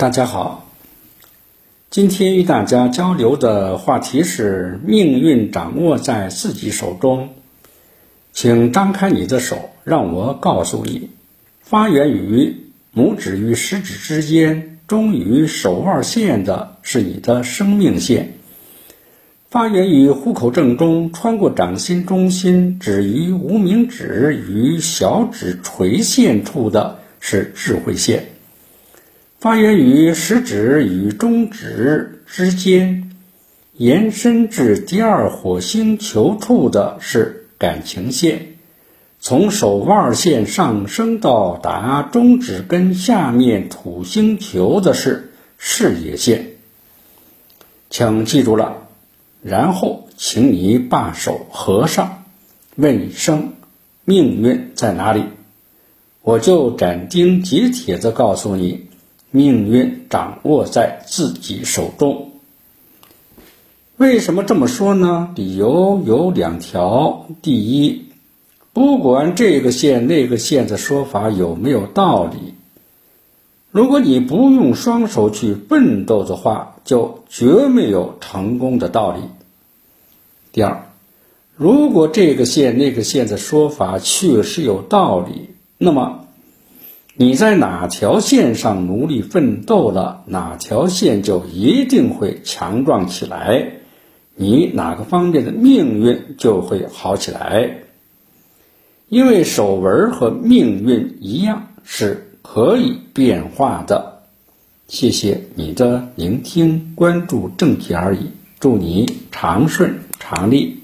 大家好，今天与大家交流的话题是命运掌握在自己手中。请张开你的手，让我告诉你，发源于拇指与食指之间，终于手腕线的是你的生命线；发源于虎口正中，穿过掌心中心，止于无名指与小指垂线处的是智慧线。发源于食指与中指之间，延伸至第二火星球处的是感情线，从手腕线上升到达中指根下面土星球的是事业线。请记住了，然后请你把手合上，问一声：“命运在哪里？”我就斩钉截铁地告诉你。命运掌握在自己手中。为什么这么说呢？理由有两条。第一，不管这个线那个线的说法有没有道理，如果你不用双手去奋斗的话，就绝没有成功的道理。第二，如果这个线那个线的说法确实有道理，那么。你在哪条线上努力奋斗了，哪条线就一定会强壮起来，你哪个方面的命运就会好起来。因为手纹和命运一样是可以变化的。谢谢你的聆听，关注正题而已。祝你长顺长利。